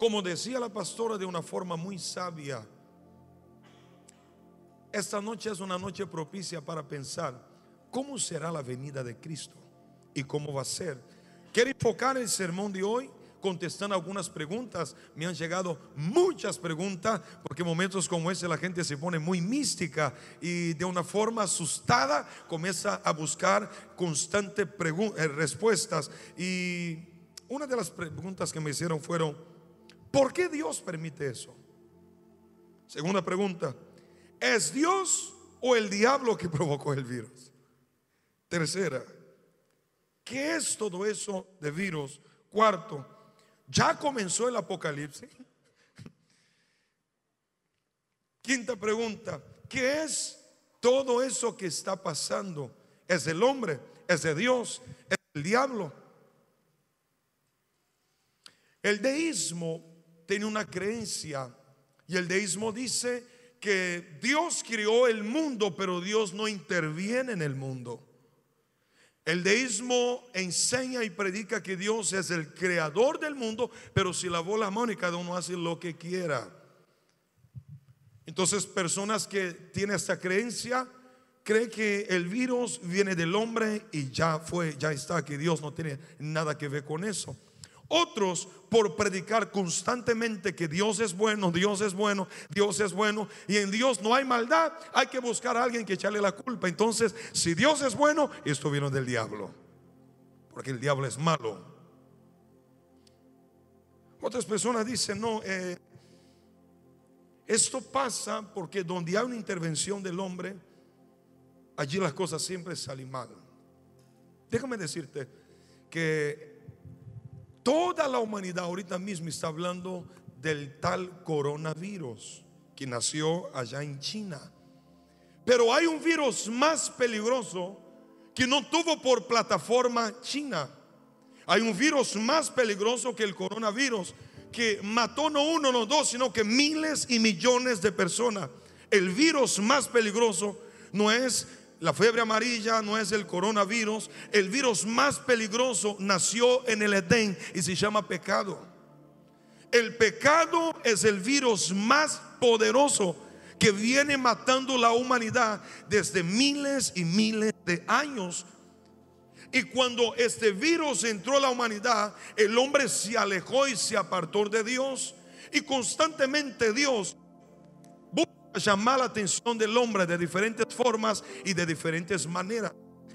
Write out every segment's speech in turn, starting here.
Como decía la pastora de una forma muy sabia, esta noche es una noche propicia para pensar cómo será la venida de Cristo y cómo va a ser. Quiero enfocar el sermón de hoy contestando algunas preguntas. Me han llegado muchas preguntas porque en momentos como ese la gente se pone muy mística y de una forma asustada comienza a buscar constantes eh, respuestas. Y una de las preguntas que me hicieron fueron, ¿Por qué Dios permite eso? Segunda pregunta, ¿es Dios o el diablo que provocó el virus? Tercera, ¿qué es todo eso de virus? Cuarto, ¿ya comenzó el apocalipsis? Quinta pregunta, ¿qué es todo eso que está pasando? ¿Es el hombre? ¿Es de Dios? ¿Es el diablo? El deísmo tiene una creencia y el deísmo dice que Dios creó el mundo, pero Dios no interviene en el mundo. El deísmo enseña y predica que Dios es el creador del mundo, pero si lavó la mano y cada uno hace lo que quiera. Entonces, personas que tienen esta creencia creen que el virus viene del hombre y ya fue, ya está, que Dios no tiene nada que ver con eso. Otros por predicar constantemente que Dios es bueno, Dios es bueno, Dios es bueno y en Dios no hay maldad, hay que buscar a alguien que echarle la culpa. Entonces, si Dios es bueno, esto viene del diablo, porque el diablo es malo. Otras personas dicen, no, eh, esto pasa porque donde hay una intervención del hombre, allí las cosas siempre salen mal. Déjame decirte que Toda la humanidad ahorita mismo está hablando del tal coronavirus que nació allá en China. Pero hay un virus más peligroso que no tuvo por plataforma China. Hay un virus más peligroso que el coronavirus que mató no uno, no dos, sino que miles y millones de personas. El virus más peligroso no es la fiebre amarilla no es el coronavirus. El virus más peligroso nació en el Edén y se llama pecado. El pecado es el virus más poderoso que viene matando la humanidad desde miles y miles de años. Y cuando este virus entró a la humanidad, el hombre se alejó y se apartó de Dios. Y constantemente Dios llamar la atención del hombre de diferentes formas y de diferentes maneras.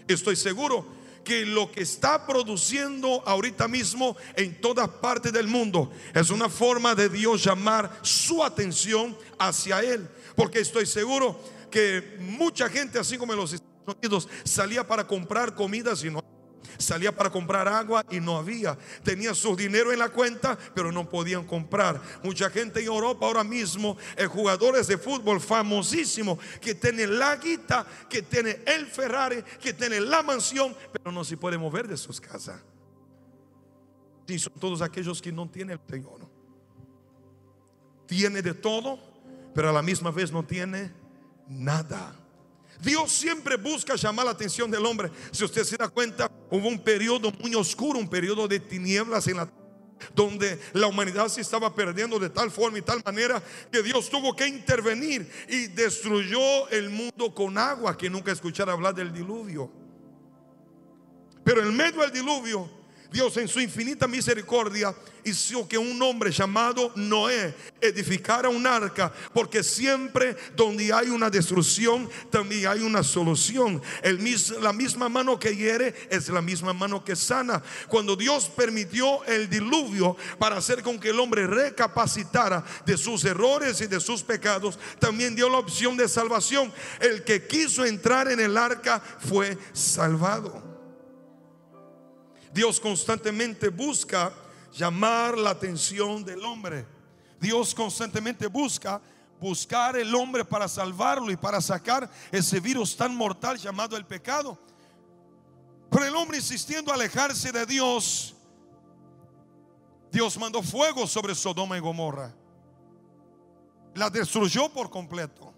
Estoy seguro que lo que está produciendo ahorita mismo en todas partes del mundo es una forma de Dios llamar su atención hacia Él. Porque estoy seguro que mucha gente, así como en los Estados Unidos, salía para comprar comida si no Salía para comprar agua y no había. Tenía su dinero en la cuenta, pero no podían comprar. Mucha gente en Europa ahora mismo, eh, jugadores de fútbol famosísimos, que tienen la guita, que tienen el Ferrari, que tienen la mansión, pero no se puede mover de sus casas. Y son todos aquellos que no tienen el Señor. Tiene de todo, pero a la misma vez no tiene nada. Dios siempre busca llamar la atención del hombre. Si usted se da cuenta, hubo un periodo muy oscuro, un periodo de tinieblas en la donde la humanidad se estaba perdiendo de tal forma y tal manera que Dios tuvo que intervenir y destruyó el mundo con agua, que nunca escuchara hablar del diluvio. Pero en medio del diluvio, Dios en su infinita misericordia hizo que un hombre llamado Noé edificara un arca, porque siempre donde hay una destrucción, también hay una solución. La misma mano que hiere es la misma mano que sana. Cuando Dios permitió el diluvio para hacer con que el hombre recapacitara de sus errores y de sus pecados, también dio la opción de salvación. El que quiso entrar en el arca fue salvado. Dios constantemente busca llamar la atención del hombre. Dios constantemente busca buscar el hombre para salvarlo y para sacar ese virus tan mortal llamado el pecado. Pero el hombre insistiendo a alejarse de Dios, Dios mandó fuego sobre Sodoma y Gomorra. La destruyó por completo.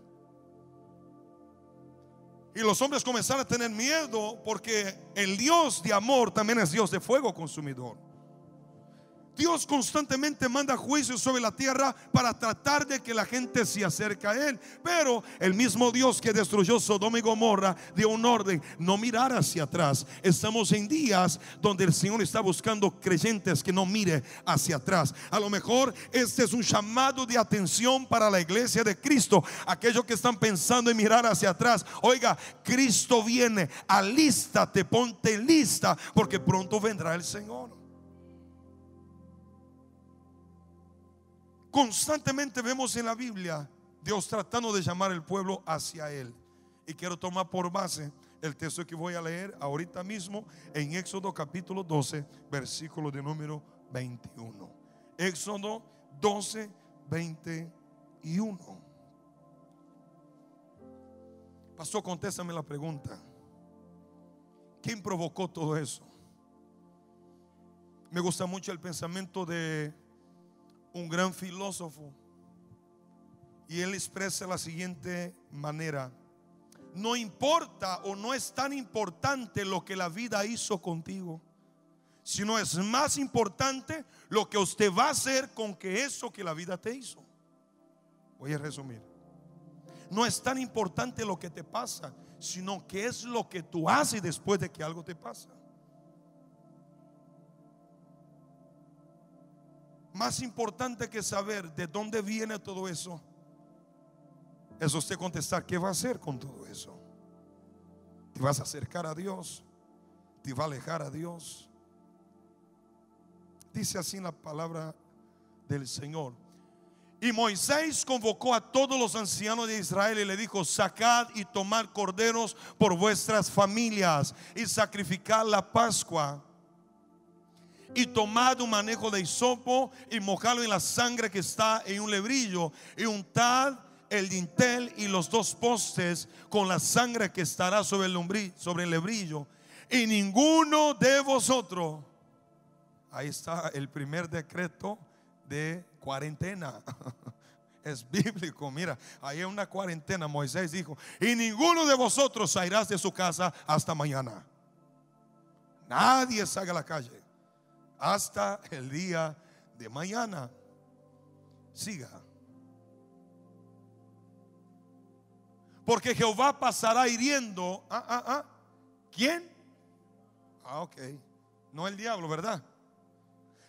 Y los hombres comenzaron a tener miedo porque el Dios de amor también es Dios de fuego consumidor. Dios constantemente manda juicios sobre la tierra para tratar de que la gente se acerque a Él. Pero el mismo Dios que destruyó Sodoma y Gomorra dio un orden, no mirar hacia atrás. Estamos en días donde el Señor está buscando creyentes que no mire hacia atrás. A lo mejor este es un llamado de atención para la iglesia de Cristo. Aquellos que están pensando en mirar hacia atrás. Oiga, Cristo viene, alístate, ponte lista, porque pronto vendrá el Señor. Constantemente vemos en la Biblia Dios tratando de llamar al pueblo hacia Él. Y quiero tomar por base el texto que voy a leer ahorita mismo en Éxodo capítulo 12, versículo de número 21. Éxodo 12, 21. Pastor, contéstame la pregunta. ¿Quién provocó todo eso? Me gusta mucho el pensamiento de un gran filósofo. Y él expresa la siguiente manera. No importa o no es tan importante lo que la vida hizo contigo, sino es más importante lo que usted va a hacer con que eso que la vida te hizo. Voy a resumir. No es tan importante lo que te pasa, sino que es lo que tú haces después de que algo te pasa. Más importante que saber de dónde viene todo eso, es usted contestar, ¿qué va a hacer con todo eso? ¿Te vas a acercar a Dios? ¿Te va a alejar a Dios? Dice así la palabra del Señor. Y Moisés convocó a todos los ancianos de Israel y le dijo, sacad y tomad corderos por vuestras familias y sacrificad la Pascua y tomad un manejo de hisopo y mojalo en la sangre que está en un lebrillo y untad el dintel y los dos postes con la sangre que estará sobre el, sobre el lebrillo. Y ninguno de vosotros, ahí está el primer decreto de cuarentena. Es bíblico, mira, ahí hay una cuarentena. Moisés dijo, y ninguno de vosotros salirás de su casa hasta mañana. Nadie salga a la calle hasta el día de mañana. Siga. Porque Jehová pasará hiriendo. Ah, ah, ah. ¿Quién? Ah, ok. No el diablo, ¿verdad?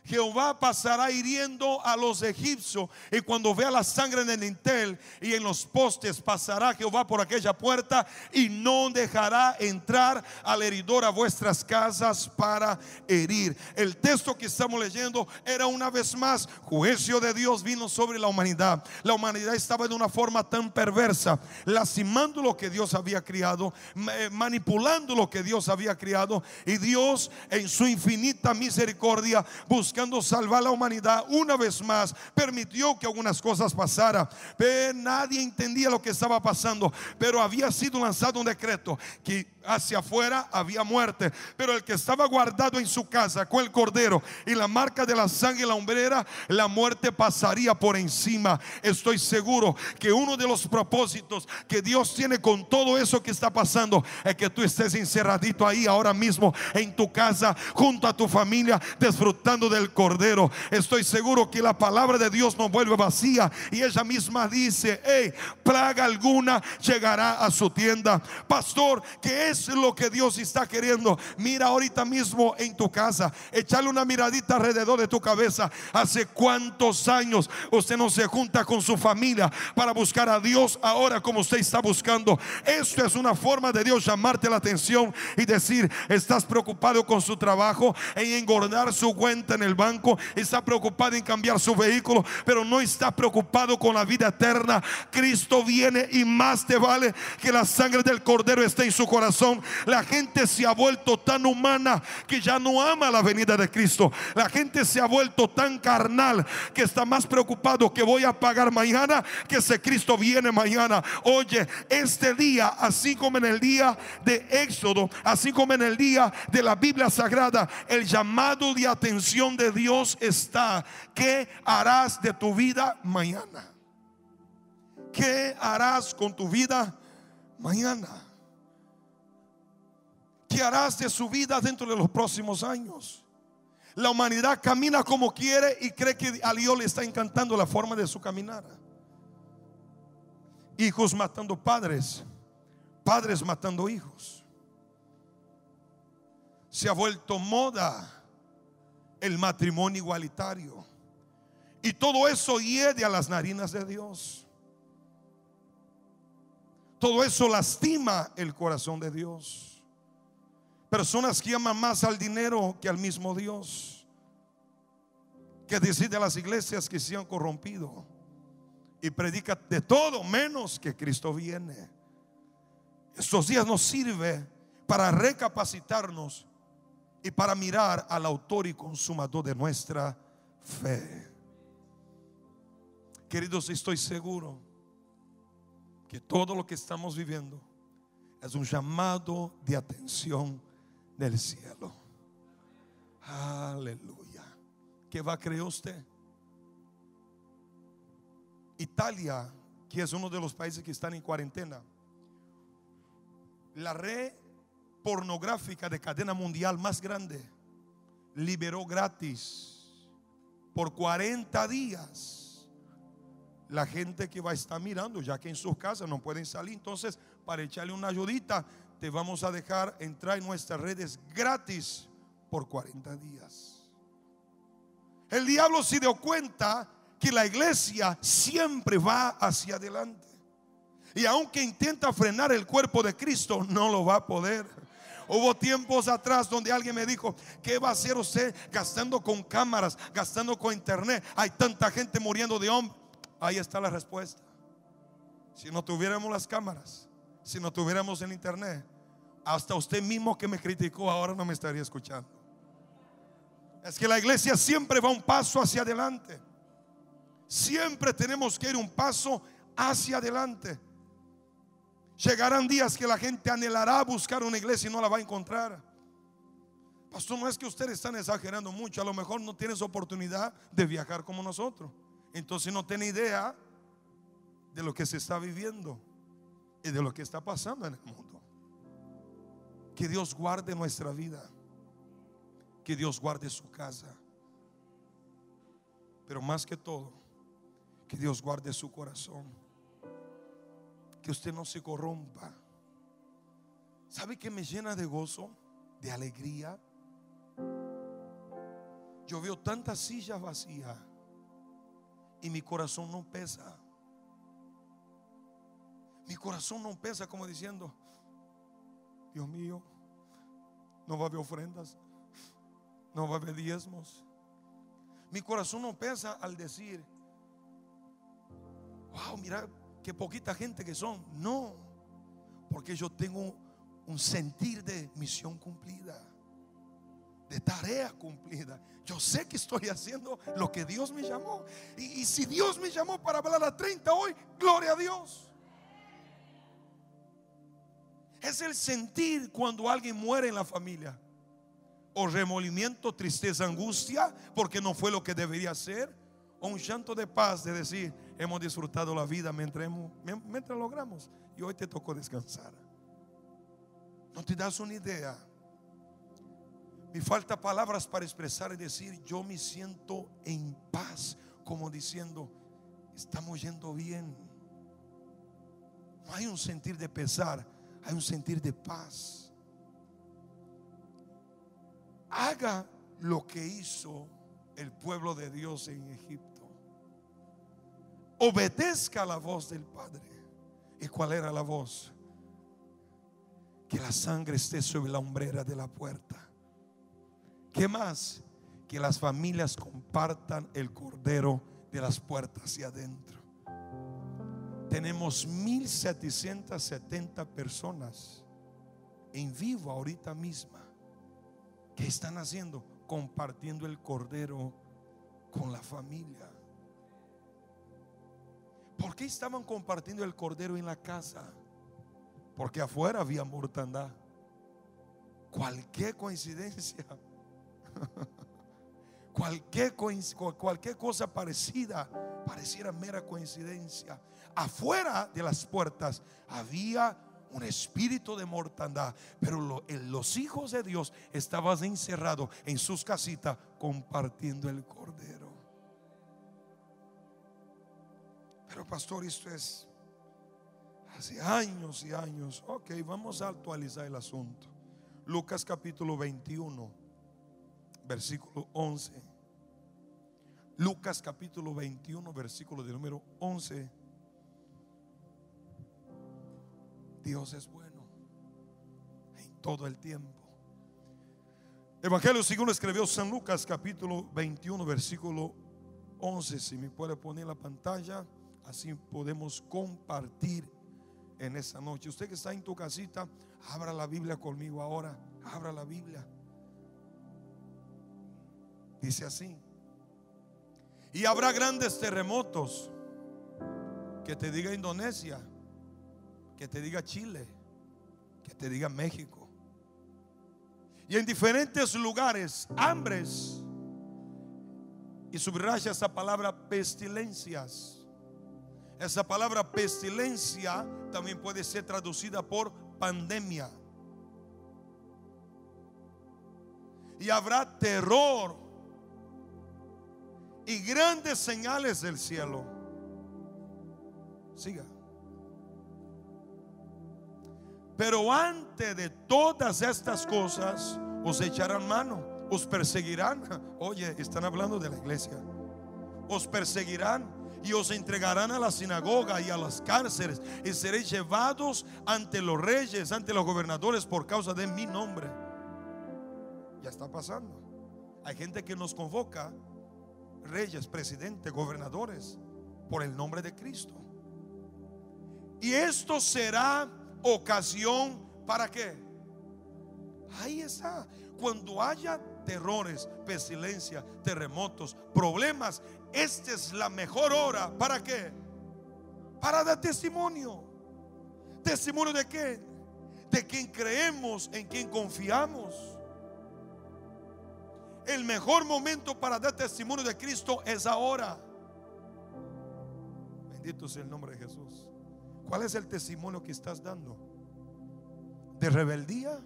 Jehová pasará hiriendo a los egipcios. Y cuando vea la sangre en el dintel y en los postes, pasará Jehová por aquella puerta y no dejará entrar al heridor a vuestras casas para herir. El texto que estamos leyendo era una vez más, juicio de Dios vino sobre la humanidad. La humanidad estaba de una forma tan perversa, lastimando lo que Dios había criado, manipulando lo que Dios había criado. Y Dios en su infinita misericordia buscó buscando salvar la humanidad una vez más, permitió que algunas cosas pasaran. Pero nadie entendía lo que estaba pasando, pero había sido lanzado un decreto que hacia afuera había muerte, pero el que estaba guardado en su casa con el cordero y la marca de la sangre en la hombrera, la muerte pasaría por encima. Estoy seguro que uno de los propósitos que Dios tiene con todo eso que está pasando es que tú estés encerradito ahí ahora mismo en tu casa junto a tu familia disfrutando del cordero. Estoy seguro que la palabra de Dios no vuelve vacía y ella misma dice, hey, plaga alguna llegará a su tienda. Pastor, que es lo que Dios está queriendo. Mira ahorita mismo en tu casa, echarle una miradita alrededor de tu cabeza. Hace cuántos años usted no se junta con su familia para buscar a Dios ahora como usted está buscando. Esto es una forma de Dios llamarte la atención y decir, estás preocupado con su trabajo, en engordar su cuenta en el banco, está preocupado en cambiar su vehículo, pero no está preocupado con la vida eterna. Cristo viene y más te vale que la sangre del cordero esté en su corazón la gente se ha vuelto tan humana que ya no ama la venida de Cristo. La gente se ha vuelto tan carnal que está más preocupado que voy a pagar mañana que si Cristo viene mañana. Oye, este día, así como en el día de Éxodo, así como en el día de la Biblia Sagrada, el llamado de atención de Dios está. ¿Qué harás de tu vida mañana? ¿Qué harás con tu vida mañana? ¿Qué harás de su vida dentro de los próximos años? La humanidad camina como quiere y cree que a Dios le está encantando la forma de su caminar. Hijos matando padres, padres matando hijos. Se ha vuelto moda el matrimonio igualitario. Y todo eso hiede a las narinas de Dios. Todo eso lastima el corazón de Dios. Personas que aman más al dinero que al mismo Dios. Que decide las iglesias que se han corrompido. Y predica de todo menos que Cristo viene. Estos días nos sirve para recapacitarnos y para mirar al autor y consumador de nuestra fe. Queridos, estoy seguro que todo lo que estamos viviendo es un llamado de atención del cielo. Aleluya. ¿Qué va a creer usted? Italia, que es uno de los países que están en cuarentena, la red pornográfica de cadena mundial más grande liberó gratis por 40 días la gente que va a estar mirando, ya que en sus casas no pueden salir. Entonces, para echarle una ayudita, te vamos a dejar entrar en nuestras redes gratis por 40 días. El diablo se dio cuenta que la iglesia siempre va hacia adelante. Y aunque intenta frenar el cuerpo de Cristo, no lo va a poder. Hubo tiempos atrás donde alguien me dijo, ¿qué va a hacer usted gastando con cámaras, gastando con internet? Hay tanta gente muriendo de hambre. Ahí está la respuesta. Si no tuviéramos las cámaras, si no tuviéramos el internet, hasta usted mismo que me criticó ahora no me estaría escuchando. Es que la iglesia siempre va un paso hacia adelante. Siempre tenemos que ir un paso hacia adelante. Llegarán días que la gente anhelará buscar una iglesia y no la va a encontrar. Pastor, no es que ustedes están exagerando mucho, a lo mejor no tienes oportunidad de viajar como nosotros entonces no tiene idea de lo que se está viviendo y de lo que está pasando en el mundo. Que Dios guarde nuestra vida, que Dios guarde su casa, pero más que todo, que Dios guarde su corazón, que usted no se corrompa. ¿Sabe que me llena de gozo, de alegría? Yo veo tantas sillas vacías y mi corazón no pesa. Mi corazón no pesa como diciendo, Dios mío, no va a haber ofrendas, no va a haber diezmos. Mi corazón no pesa al decir, wow, mira qué poquita gente que son. No, porque yo tengo un sentir de misión cumplida de tarea cumplida. Yo sé que estoy haciendo lo que Dios me llamó. Y, si Dios me llamó para hablar a 30 hoy, gloria a Dios. Es el sentir cuando alguien muere en la familia. O remolimiento, tristeza, angustia, porque no fue lo que debería ser. O un llanto de paz de decir, hemos disfrutado la vida mientras, mientras logramos. Y hoy te tocó descansar. No te das una idea me falta palabras para expresar y decir, yo me siento en paz, como diciendo, estamos yendo bien. No hay un sentir de pesar, hay un sentir de paz. Haga lo que hizo el pueblo de Dios en Egipto. Obedezca la voz del Padre. ¿Y cuál era la voz? Que la sangre esté sobre la hombrera de la puerta ¿Qué más? Que las familias compartan el cordero de las puertas hacia adentro. Tenemos 1770 personas en vivo ahorita misma. ¿Qué están haciendo? Compartiendo el cordero con la familia. ¿Por qué estaban compartiendo el cordero en la casa? Porque afuera había mortandad. Cualquier coincidencia cualquier, cosa parecida pareciera mera coincidencia. Afuera de las puertas había un espíritu de mortandad. Pero los hijos de Dios estaban encerrados en sus casitas compartiendo el cordero. Pero pastor, esto es hace años y años. Ok, vamos a actualizar el asunto. Lucas capítulo 21, versículo 11. Lucas capítulo 21, versículo de número 11. Dios es bueno en todo el tiempo. Evangelio según escribió San Lucas capítulo 21 versículo 11. Si me puede poner la pantalla, así podemos compartir en esa noche. Usted que está en tu casita, abra la Biblia conmigo ahora. Abra la Biblia. Dice así. Y habrá grandes terremotos. Que te diga Indonesia que te diga Chile, que te diga México. Y en diferentes lugares, hambres. Y subraya esa palabra pestilencias. Esa palabra pestilencia también puede ser traducida por pandemia. Y habrá terror y grandes señales del cielo. Siga. Pero antes de todas estas cosas, os echarán mano, os perseguirán. Oye, están hablando de la iglesia. Os perseguirán y os entregarán a la sinagoga y a las cárceles y seréis llevados ante los reyes, ante los gobernadores por causa de mi nombre. Ya está pasando. Hay gente que nos convoca, reyes, presidentes, gobernadores, por el nombre de Cristo. Y esto será ocasión para qué? Ahí está. Cuando haya terrores, pestilencia, terremotos, problemas, esta es la mejor hora. ¿Para qué? Para dar testimonio. ¿Testimonio de qué? De quien creemos, en quien confiamos. El mejor momento para dar testimonio de Cristo es ahora. Bendito sea el nombre de Jesús. ¿Cuál es el testimonio que estás dando? ¿De rebeldía?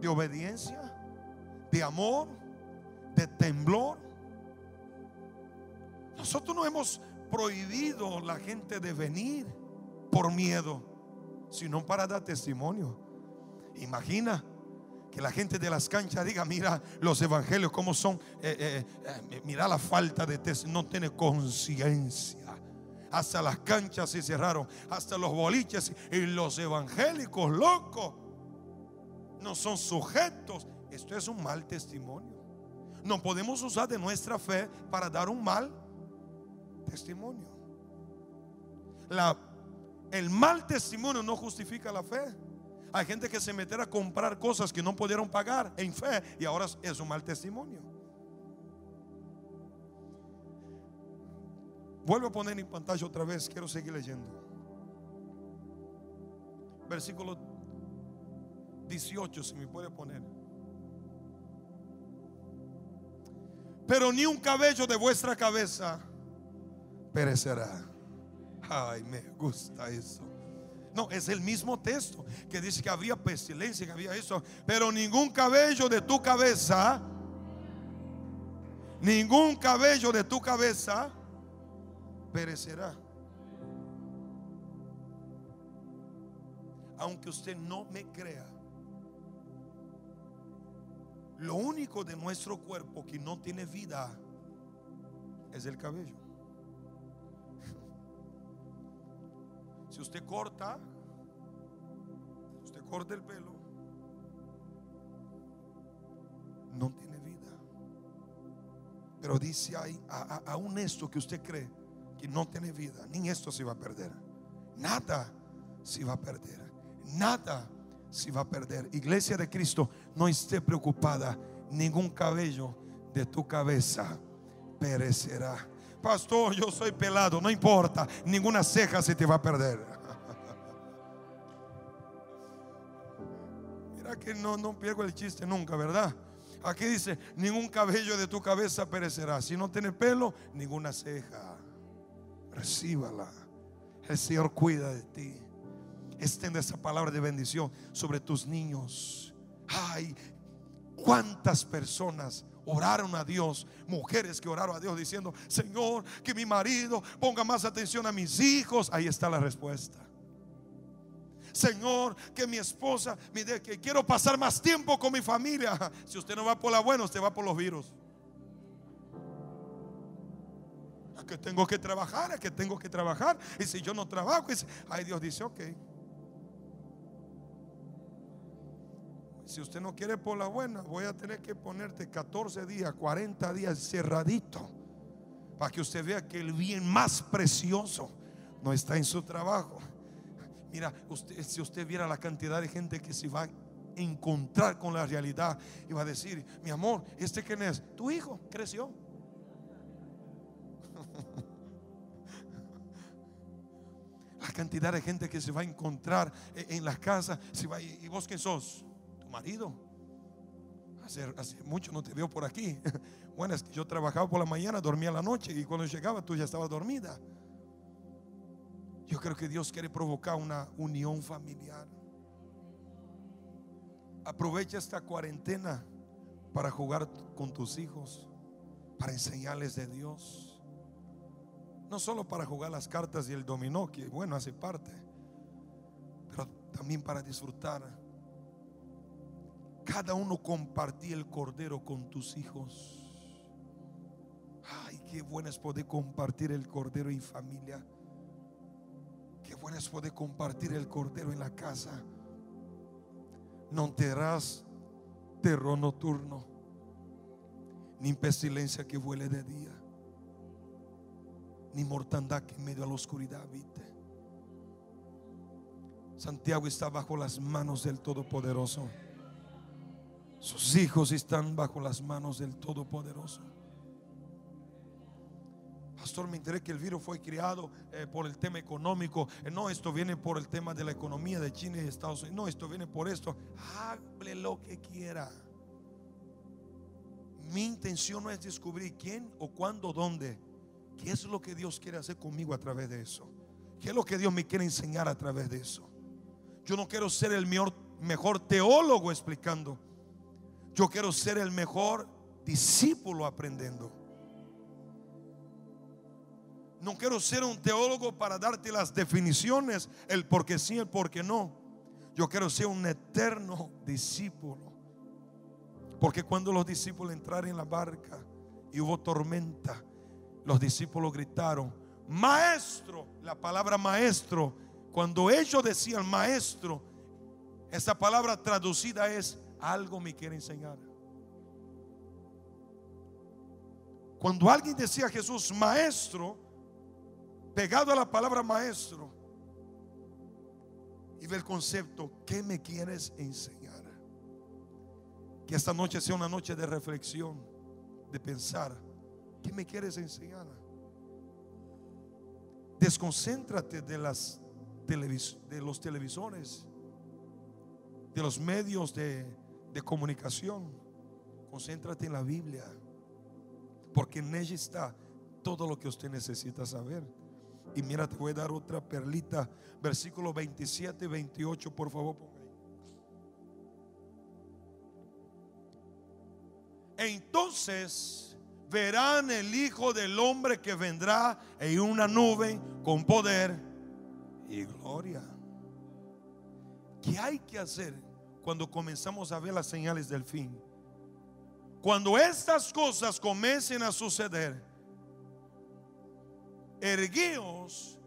¿De obediencia? ¿De amor? ¿De temblor? Nosotros no hemos prohibido la gente de venir por miedo, sino para dar testimonio. Imagina que la gente de las canchas diga, mira los evangelios cómo son, eh, eh, eh, mira la falta de testimonio, no tiene conciencia hasta las canchas se cerraron, hasta los boliches y los evangélicos locos no son sujetos. Esto es un mal testimonio. No podemos usar de nuestra fe para dar un mal testimonio. El mal testimonio no justifica la fe. Hay gente que se meterá a comprar cosas que no pudieron pagar en fe y ahora es un mal testimonio. Vuelvo a poner en pantalla otra vez, quiero seguir leyendo. Versículo 18, si me puede poner. Pero ni un cabello de vuestra cabeza perecerá. Ay, me gusta eso. No, es el mismo texto que dice que había pestilencia, que había eso. Pero ningún cabello de tu cabeza, ningún cabello de tu cabeza perecerá. Aunque usted no me crea, lo único de nuestro cuerpo que no tiene vida es el cabello. Si usted corta, usted corta el pelo, no tiene vida. Pero dice ahí, aún esto que usted cree, no tiene vida, ni esto se va a perder. Nada se va a perder. Nada se va a perder. Iglesia de Cristo, no esté preocupada. Ningún cabello de tu cabeza perecerá. Pastor, yo soy pelado, no importa. Ninguna ceja se te va a perder. Mira que no, no pierdo el chiste nunca, ¿verdad? Aquí dice, ningún cabello de tu cabeza perecerá. Si no tiene pelo, ninguna ceja recíbala. El Señor cuida de ti. extiende esa palabra de bendición sobre tus niños. Ay, cuántas personas oraron a Dios, mujeres que oraron a Dios diciendo, Señor, que mi marido ponga más atención a mis hijos. Ahí está la respuesta. Señor, que mi esposa, que quiero pasar más tiempo con mi familia. Si usted no va por la buena, usted va por los virus. que tengo que trabajar, que tengo que trabajar. Y si yo no trabajo, ay Dios dice, ok. Si usted no quiere por la buena, voy a tener que ponerte 14 días, 40 días cerradito. Para que usted vea que el bien más precioso no está en su trabajo. Mira, si usted viera la cantidad de gente que se va a encontrar con la realidad y va a decir, mi amor, ¿este quién es? Tu hijo creció. La cantidad de gente que se va a encontrar en las casas. ¿Y vos quién sos? Marido. Hace, hace mucho no te veo por aquí. Bueno, es que yo trabajaba por la mañana, dormía la noche y cuando llegaba tú ya estabas dormida. Yo creo que Dios quiere provocar una unión familiar. Aprovecha esta cuarentena para jugar con tus hijos, para enseñarles de Dios. No solo para jugar las cartas y el dominó, que bueno, hace parte, pero también para disfrutar. Cada uno compartía el cordero con tus hijos. Ay, qué bueno es poder compartir el cordero en familia. Qué bueno es poder compartir el cordero en la casa. No tendrás terror nocturno, ni pestilencia que vuele de día ni mortandad que en medio de la oscuridad habite. Santiago está bajo las manos del Todopoderoso. Sus hijos están bajo las manos del Todopoderoso. Pastor, me enteré que el virus fue creado eh, por el tema económico. Eh, no, esto viene por el tema de la economía de China y Estados Unidos. No, esto viene por esto. Hable lo que quiera. Mi intención no es descubrir quién o cuándo, dónde. ¿Qué es lo que Dios quiere hacer conmigo a través de eso? ¿Qué es lo que Dios me quiere enseñar a través de eso? Yo no quiero ser el mejor, mejor teólogo explicando. Yo quiero ser el mejor discípulo aprendiendo. No quiero ser un teólogo para darte las definiciones, el por qué sí, el por qué no. Yo quiero ser un eterno discípulo. Porque cuando los discípulos entraron en la barca y hubo tormenta, los discípulos gritaron, maestro, la palabra maestro, cuando ellos decían maestro, esa palabra traducida es algo me quiere enseñar. Cuando alguien decía a Jesús maestro, pegado a la palabra maestro, y ve el concepto, ¿qué me quieres enseñar? Que esta noche sea una noche de reflexión, de pensar ¿Qué me quieres enseñar? Desconcéntrate de, las de los televisores, de los medios de, de comunicación. Concéntrate en la Biblia, porque en ella está todo lo que usted necesita saber. Y mira, te voy a dar otra perlita, versículo 27 y 28, por favor. Entonces verán el Hijo del Hombre que vendrá en una nube con poder y gloria. ¿Qué hay que hacer cuando comenzamos a ver las señales del fin? Cuando estas cosas comiencen a suceder, erguíos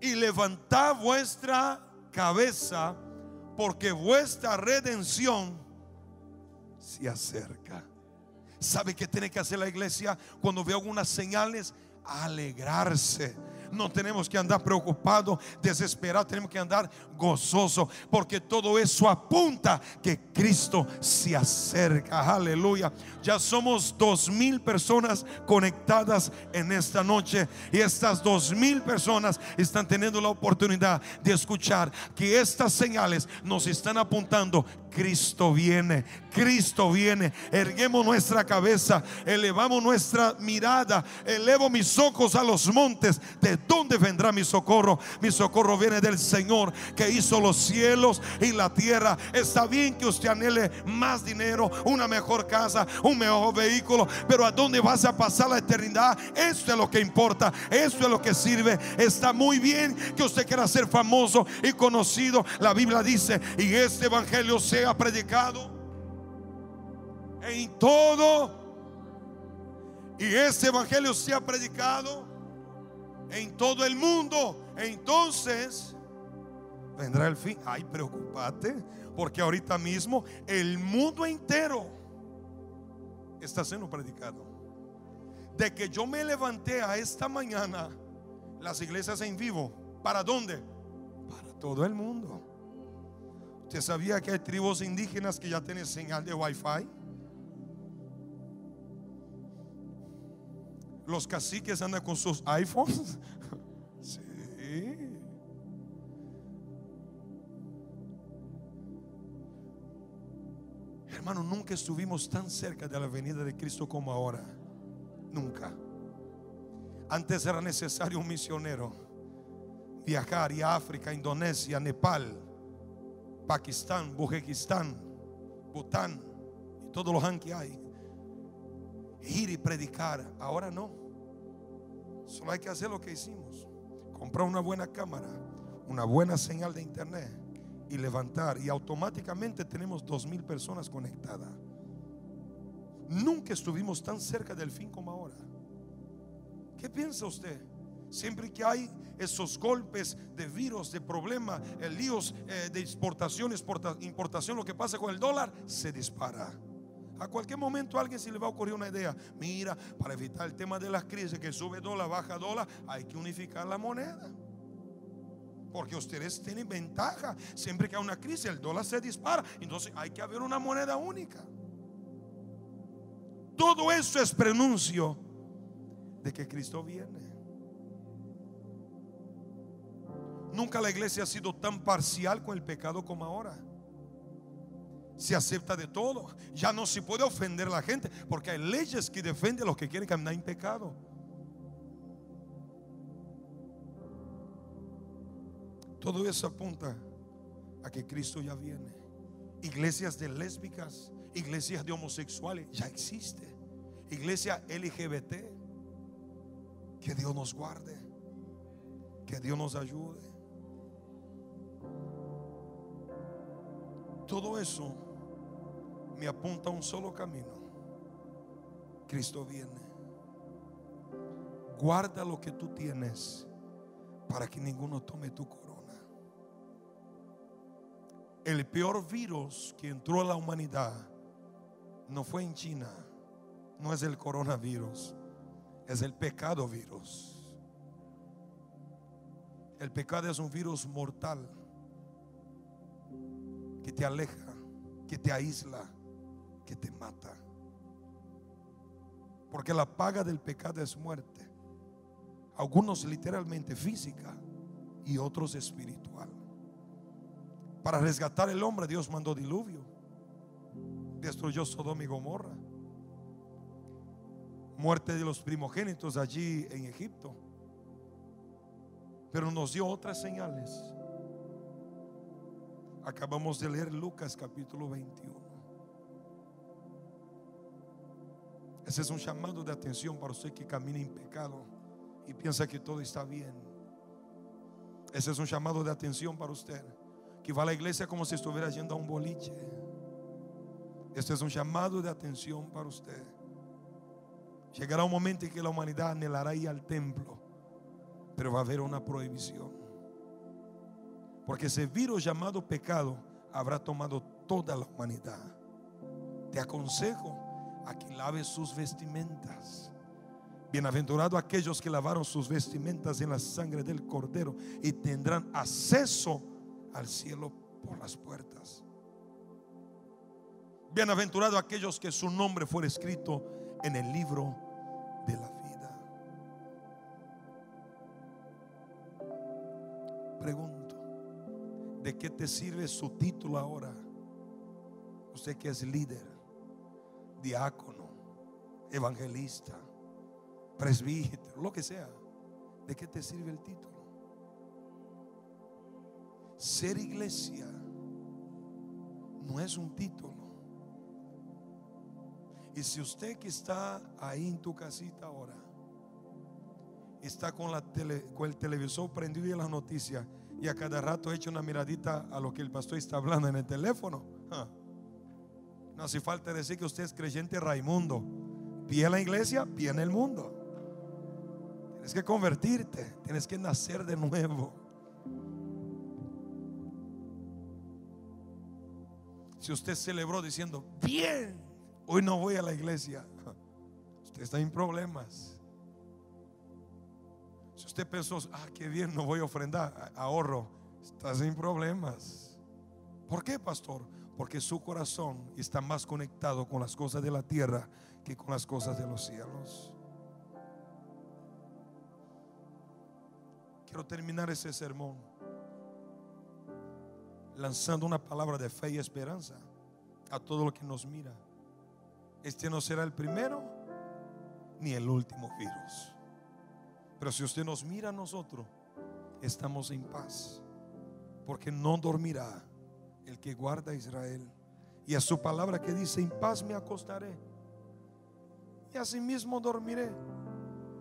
y levantad vuestra cabeza, porque vuestra redención se acerca. ¿Sabe qué tiene que hacer la iglesia cuando ve algunas señales? Alegrarse no tenemos que andar preocupados, desesperados, tenemos que andar gozoso, porque todo eso apunta que Cristo se acerca. Aleluya. Ya somos dos mil personas conectadas en esta noche y estas dos mil personas están teniendo la oportunidad de escuchar que estas señales nos están apuntando Cristo viene, Cristo viene. Erguemos nuestra cabeza, elevamos nuestra mirada, elevo mis ojos a los montes. ¿De dónde vendrá mi socorro? Mi socorro viene del Señor que hizo los cielos y la tierra. Está bien que usted anhele más dinero, una mejor casa, un mejor vehículo, pero ¿a dónde vas a pasar la eternidad? Esto es lo que importa, esto es lo que sirve. Está muy bien que usted quiera ser famoso y conocido. La Biblia dice, y este evangelio sea predicado en todo, y este evangelio sea predicado en todo el mundo. Entonces vendrá el fin. Ay, preocupate, porque ahorita mismo el mundo entero está siendo predicado. De que yo me levanté a esta mañana, las iglesias en vivo, ¿para dónde? Para todo el mundo. ¿Usted sabía que hay tribus indígenas que ya tienen señal de wifi? Los caciques andan con sus iPhones. Hermano, nunca estuvimos tan cerca de la venida de Cristo como ahora. Nunca. Antes era necesario un misionero viajar a África, Indonesia, Nepal, Pakistán, Bujekistán, Bután y todos los han que hay. Ir y predicar. Ahora no. Solo hay que hacer lo que hicimos. Comprar una buena cámara, una buena señal de internet y levantar. Y automáticamente tenemos dos mil personas conectadas. Nunca estuvimos tan cerca del fin como ahora. ¿Qué piensa usted? Siempre que hay esos golpes de virus, de problemas, eh, líos eh, de exportación, importación, lo que pasa con el dólar, se dispara. A cualquier momento a alguien se le va a ocurrir una idea. Mira, para evitar el tema de las crisis, que sube dólar, baja dólar, hay que unificar la moneda. Porque ustedes tienen ventaja. Siempre que hay una crisis, el dólar se dispara. Entonces hay que haber una moneda única. Todo eso es pronuncio de que Cristo viene. Nunca la iglesia ha sido tan parcial con el pecado como ahora. Se acepta de todo. Ya no se puede ofender a la gente porque hay leyes que defienden a los que quieren caminar en pecado. Todo eso apunta a que Cristo ya viene. Iglesias de lésbicas, iglesias de homosexuales, ya existe. Iglesia LGBT. Que Dios nos guarde. Que Dios nos ayude. Todo eso me apunta a un solo camino. Cristo viene. Guarda lo que tú tienes para que ninguno tome tu corona. El peor virus que entró a la humanidad no fue en China, no es el coronavirus, es el pecado virus. El pecado es un virus mortal que te aleja, que te aísla, que te mata. Porque la paga del pecado es muerte. Algunos literalmente física y otros espiritual. Para resgatar el hombre Dios mandó diluvio. Destruyó Sodoma y Gomorra. Muerte de los primogénitos allí en Egipto. Pero nos dio otras señales Acabamos de leer Lucas capítulo 21. Ese es un llamado de atención para usted que camina en pecado y piensa que todo está bien. Ese es un llamado de atención para usted que va a la iglesia como si estuviera yendo a un boliche. Este es un llamado de atención para usted. Llegará un momento en que la humanidad anhelará ir al templo, pero va a haber una prohibición. Porque ese virus llamado pecado habrá tomado toda la humanidad. Te aconsejo a que laves sus vestimentas. Bienaventurado aquellos que lavaron sus vestimentas en la sangre del cordero y tendrán acceso al cielo por las puertas. Bienaventurado aquellos que su nombre fuera escrito en el libro de la vida. Pregunta. ¿De qué te sirve su título ahora Usted que es líder, diácono, evangelista, presbítero, lo que sea. ¿De qué te sirve el título? Ser iglesia no es un título. Y si usted que está ahí en tu casita ahora, está con, la con el televisor prendido y las noticias, y a cada rato echa una miradita a lo que el pastor está hablando en el teléfono. No hace falta decir que usted es creyente Raimundo. Pie en la iglesia, pie en el mundo. Tienes que convertirte, tienes que nacer de nuevo. Si usted celebró diciendo, bien, hoy no voy a la iglesia, usted está en problemas. Usted pensó, ah, qué bien, no voy a ofrendar, ahorro, está sin problemas. ¿Por qué, pastor? Porque su corazón está más conectado con las cosas de la tierra que con las cosas de los cielos. Quiero terminar ese sermón lanzando una palabra de fe y esperanza a todo lo que nos mira. Este no será el primero ni el último virus. Pero si usted nos mira a nosotros, estamos en paz. Porque no dormirá el que guarda a Israel. Y a su palabra que dice, en paz me acostaré. Y así mismo dormiré.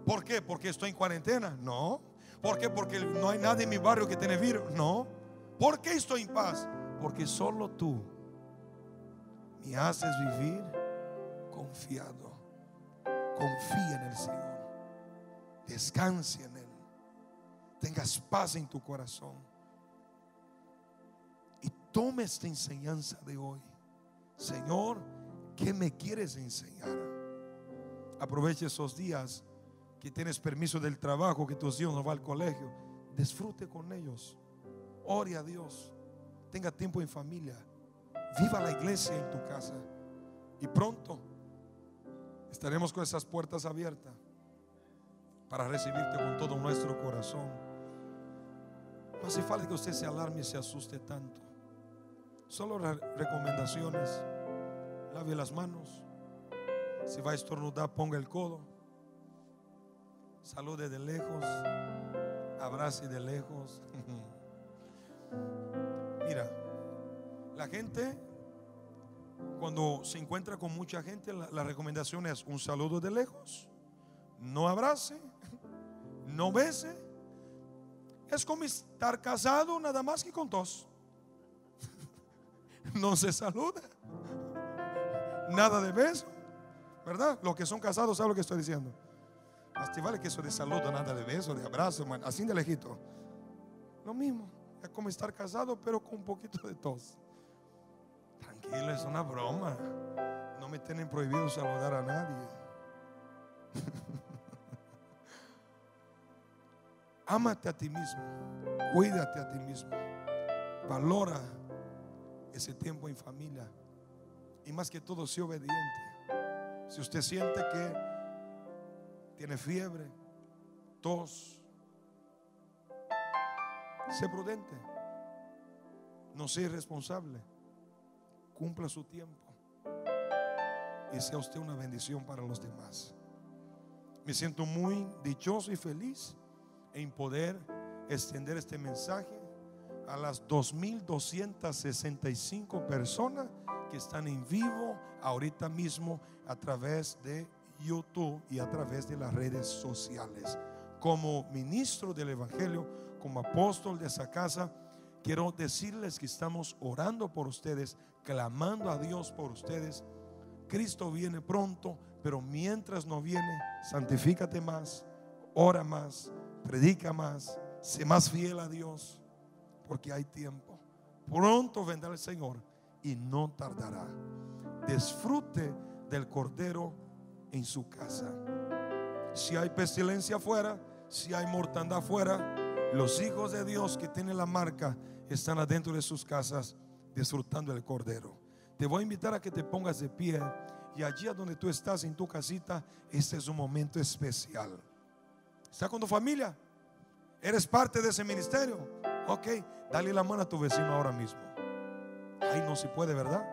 ¿Por qué? ¿Porque estoy en cuarentena? No. ¿Por qué? Porque no hay nadie en mi barrio que tiene virus. No. ¿Por qué estoy en paz? Porque solo tú me haces vivir confiado. Confía en el Señor. Descanse en Él. Tengas paz en tu corazón. Y tome esta enseñanza de hoy. Señor, ¿qué me quieres enseñar? Aproveche esos días que tienes permiso del trabajo, que tus hijos no van al colegio. Disfrute con ellos. Ore a Dios. Tenga tiempo en familia. Viva la iglesia en tu casa. Y pronto estaremos con esas puertas abiertas para recibirte con todo nuestro corazón. No hace falta que usted se alarme y se asuste tanto. Solo recomendaciones. Lave las manos. Si va a estornudar, ponga el codo. Salude de lejos. Abrace de lejos. Mira, la gente, cuando se encuentra con mucha gente, la, recomendación es un saludo de lejos. No abrace, no bese. Es como estar casado nada más que con tos no se saluda. Nada de beso. ¿Verdad? Los que son casados saben lo que estoy diciendo. Hasta que eso de saludo, nada de beso, de abrazo, así de lejito. Lo mismo. Es como estar casado, pero con un poquito de tos. Tranquilo, es una broma. No me tienen prohibido saludar a nadie. Ámate a ti mismo. Cuídate a ti mismo. Valora ese tiempo en familia. Y más que todo, sea obediente. Si usted siente que tiene fiebre, tos, sé prudente. No sea irresponsable. Cumpla su tiempo. Y sea usted una bendición para los demás. Me siento muy dichoso y feliz en poder extender este mensaje a las 2.265 personas que están en vivo ahorita mismo a través de YouTube y a través de las redes sociales. Como ministro del Evangelio, como apóstol de esa casa, quiero decirles que estamos orando por ustedes, clamando a Dios por ustedes. Cristo viene pronto, pero mientras no viene, santifícate más, ora más, predica más, sé más fiel a Dios porque hay tiempo. Pronto vendrá el Señor y no tardará. Disfrute del Cordero en su casa. Si hay pestilencia afuera, si hay mortandad afuera, los hijos de Dios que tienen la marca están adentro de sus casas disfrutando del Cordero. Te voy a invitar a que te pongas de pie y allí donde tú estás en tu casita, este es un momento especial. ¿Está con tu familia? ¿Eres parte de ese ministerio? Ok, dale la mano a tu vecino ahora mismo. Ay, no se puede, ¿verdad?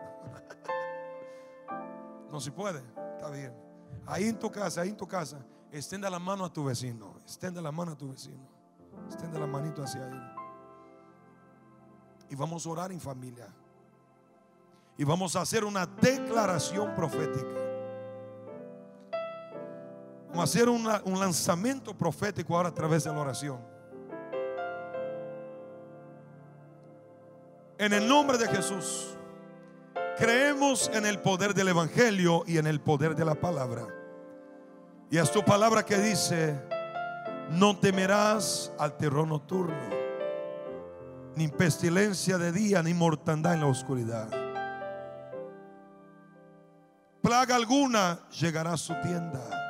No se puede, está bien. Ahí en tu casa, ahí en tu casa, extienda la mano a tu vecino, extienda la mano a tu vecino, extienda la manito hacia él. Y vamos a orar en familia. Y vamos a hacer una declaración profética. Hacer un lanzamiento profético ahora a través de la oración. En el nombre de Jesús, creemos en el poder del Evangelio y en el poder de la palabra. Y es tu palabra que dice, no temerás al terror nocturno, ni pestilencia de día, ni mortandad en la oscuridad. Plaga alguna llegará a su tienda,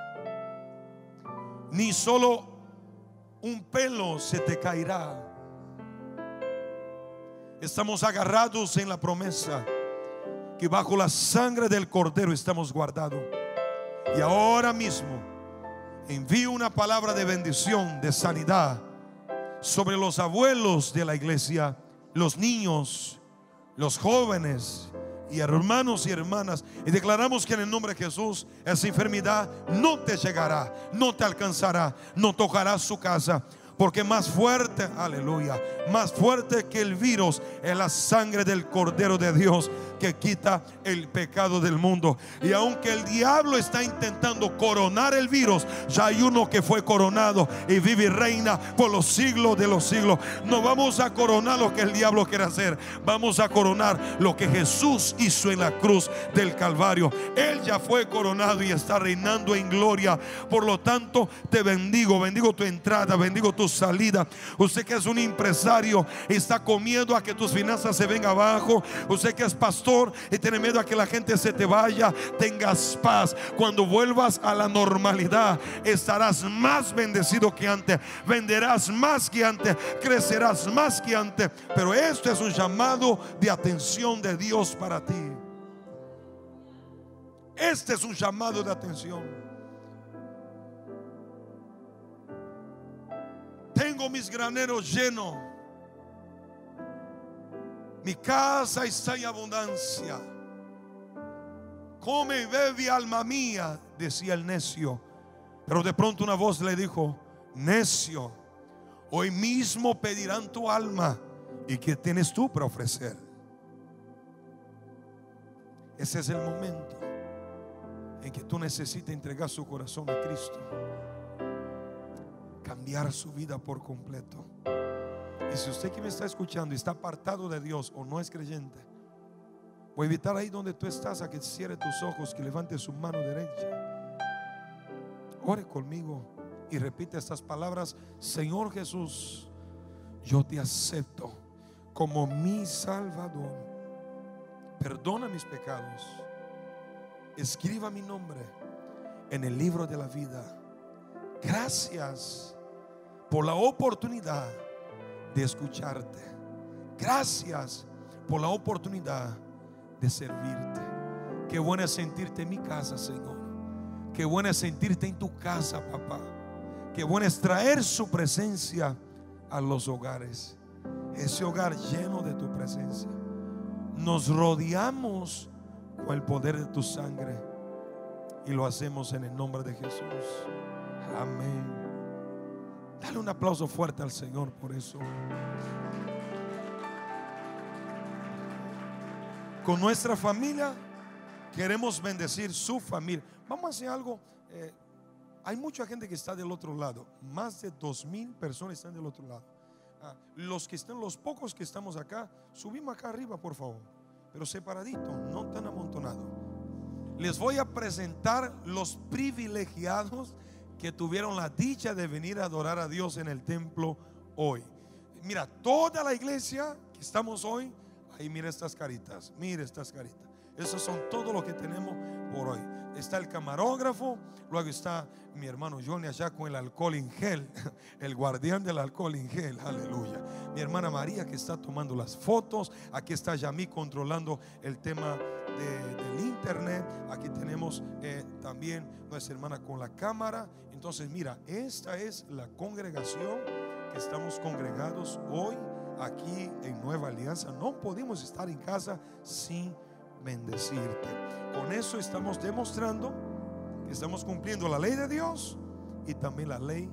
ni solo un pelo se te caerá. Estamos agarrados en la promesa que bajo la sangre del cordero estamos guardados. Y ahora mismo envío una palabra de bendición, de sanidad sobre los abuelos de la iglesia, los niños, los jóvenes y hermanos y hermanas. Y declaramos que en el nombre de Jesús esa enfermedad no te llegará, no te alcanzará, no tocará su casa. Porque más fuerte, aleluya, más fuerte que el virus es la sangre del Cordero de Dios que quita el pecado del mundo. Y aunque el diablo está intentando coronar el virus, ya hay uno que fue coronado y vive y reina por los siglos de los siglos. No vamos a coronar lo que el diablo quiere hacer. Vamos a coronar lo que Jesús hizo en la cruz del Calvario. Él ya fue coronado y está reinando en gloria. Por lo tanto, te bendigo. Bendigo tu entrada, bendigo tu salida. Usted que es un empresario, está comiendo a que tus finanzas se vengan abajo. Usted que es pastor y tiene miedo a que la gente se te vaya, tengas paz. Cuando vuelvas a la normalidad, estarás más bendecido que antes, venderás más que antes, crecerás más que antes. Pero esto es un llamado de atención de Dios para ti. Este es un llamado de atención. Tengo mis graneros llenos mi casa está en abundancia. Come y bebe, alma mía, decía el necio. Pero de pronto una voz le dijo, necio, hoy mismo pedirán tu alma. ¿Y qué tienes tú para ofrecer? Ese es el momento en que tú necesitas entregar su corazón a Cristo. Cambiar su vida por completo. Y si usted que me está escuchando está apartado de Dios o no es creyente, voy a invitar ahí donde tú estás a que cierre tus ojos, que levante su mano derecha. Ore conmigo y repite estas palabras. Señor Jesús, yo te acepto como mi Salvador. Perdona mis pecados. Escriba mi nombre en el libro de la vida. Gracias por la oportunidad de escucharte. Gracias por la oportunidad de servirte. Qué bueno es sentirte en mi casa, Señor. Qué bueno es sentirte en tu casa, papá. Qué bueno es traer su presencia a los hogares. Ese hogar lleno de tu presencia. Nos rodeamos con el poder de tu sangre. Y lo hacemos en el nombre de Jesús. Amén. Dale un aplauso fuerte al Señor por eso. Con nuestra familia queremos bendecir su familia. Vamos a hacer algo. Eh, hay mucha gente que está del otro lado. Más de dos mil personas están del otro lado. Ah, los que están, los pocos que estamos acá, subimos acá arriba, por favor. Pero separadito, no tan amontonado. Les voy a presentar los privilegiados que tuvieron la dicha de venir a adorar a Dios en el templo hoy. Mira, toda la iglesia que estamos hoy, ahí mira estas caritas, mira estas caritas. Esos son todo lo que tenemos por hoy. Está el camarógrafo, luego está mi hermano Johnny allá con el alcohol en gel, el guardián del alcohol en gel, aleluya. Mi hermana María que está tomando las fotos, aquí está Yami controlando el tema del internet, aquí tenemos eh, también nuestra hermana con la cámara. Entonces, mira, esta es la congregación que estamos congregados hoy aquí en Nueva Alianza. No podemos estar en casa sin bendecirte. Con eso estamos demostrando que estamos cumpliendo la ley de Dios y también la ley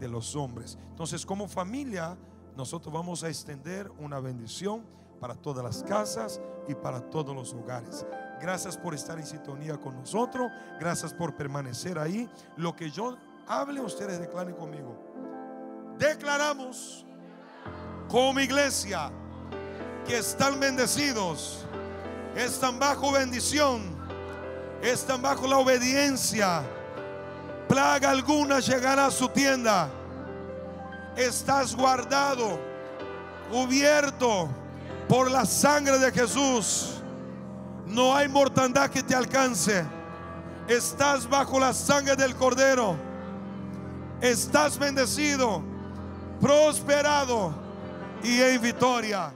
de los hombres. Entonces, como familia, nosotros vamos a extender una bendición para todas las casas y para todos los hogares. Gracias por estar en sintonía con nosotros. Gracias por permanecer ahí. Lo que yo hable, ustedes declaren conmigo. Declaramos como iglesia que están bendecidos, están bajo bendición, están bajo la obediencia. Plaga alguna llegará a su tienda. Estás guardado, cubierto por la sangre de Jesús. No hay mortandad que te alcance. Estás bajo la sangre del Cordero. Estás bendecido, prosperado y en victoria.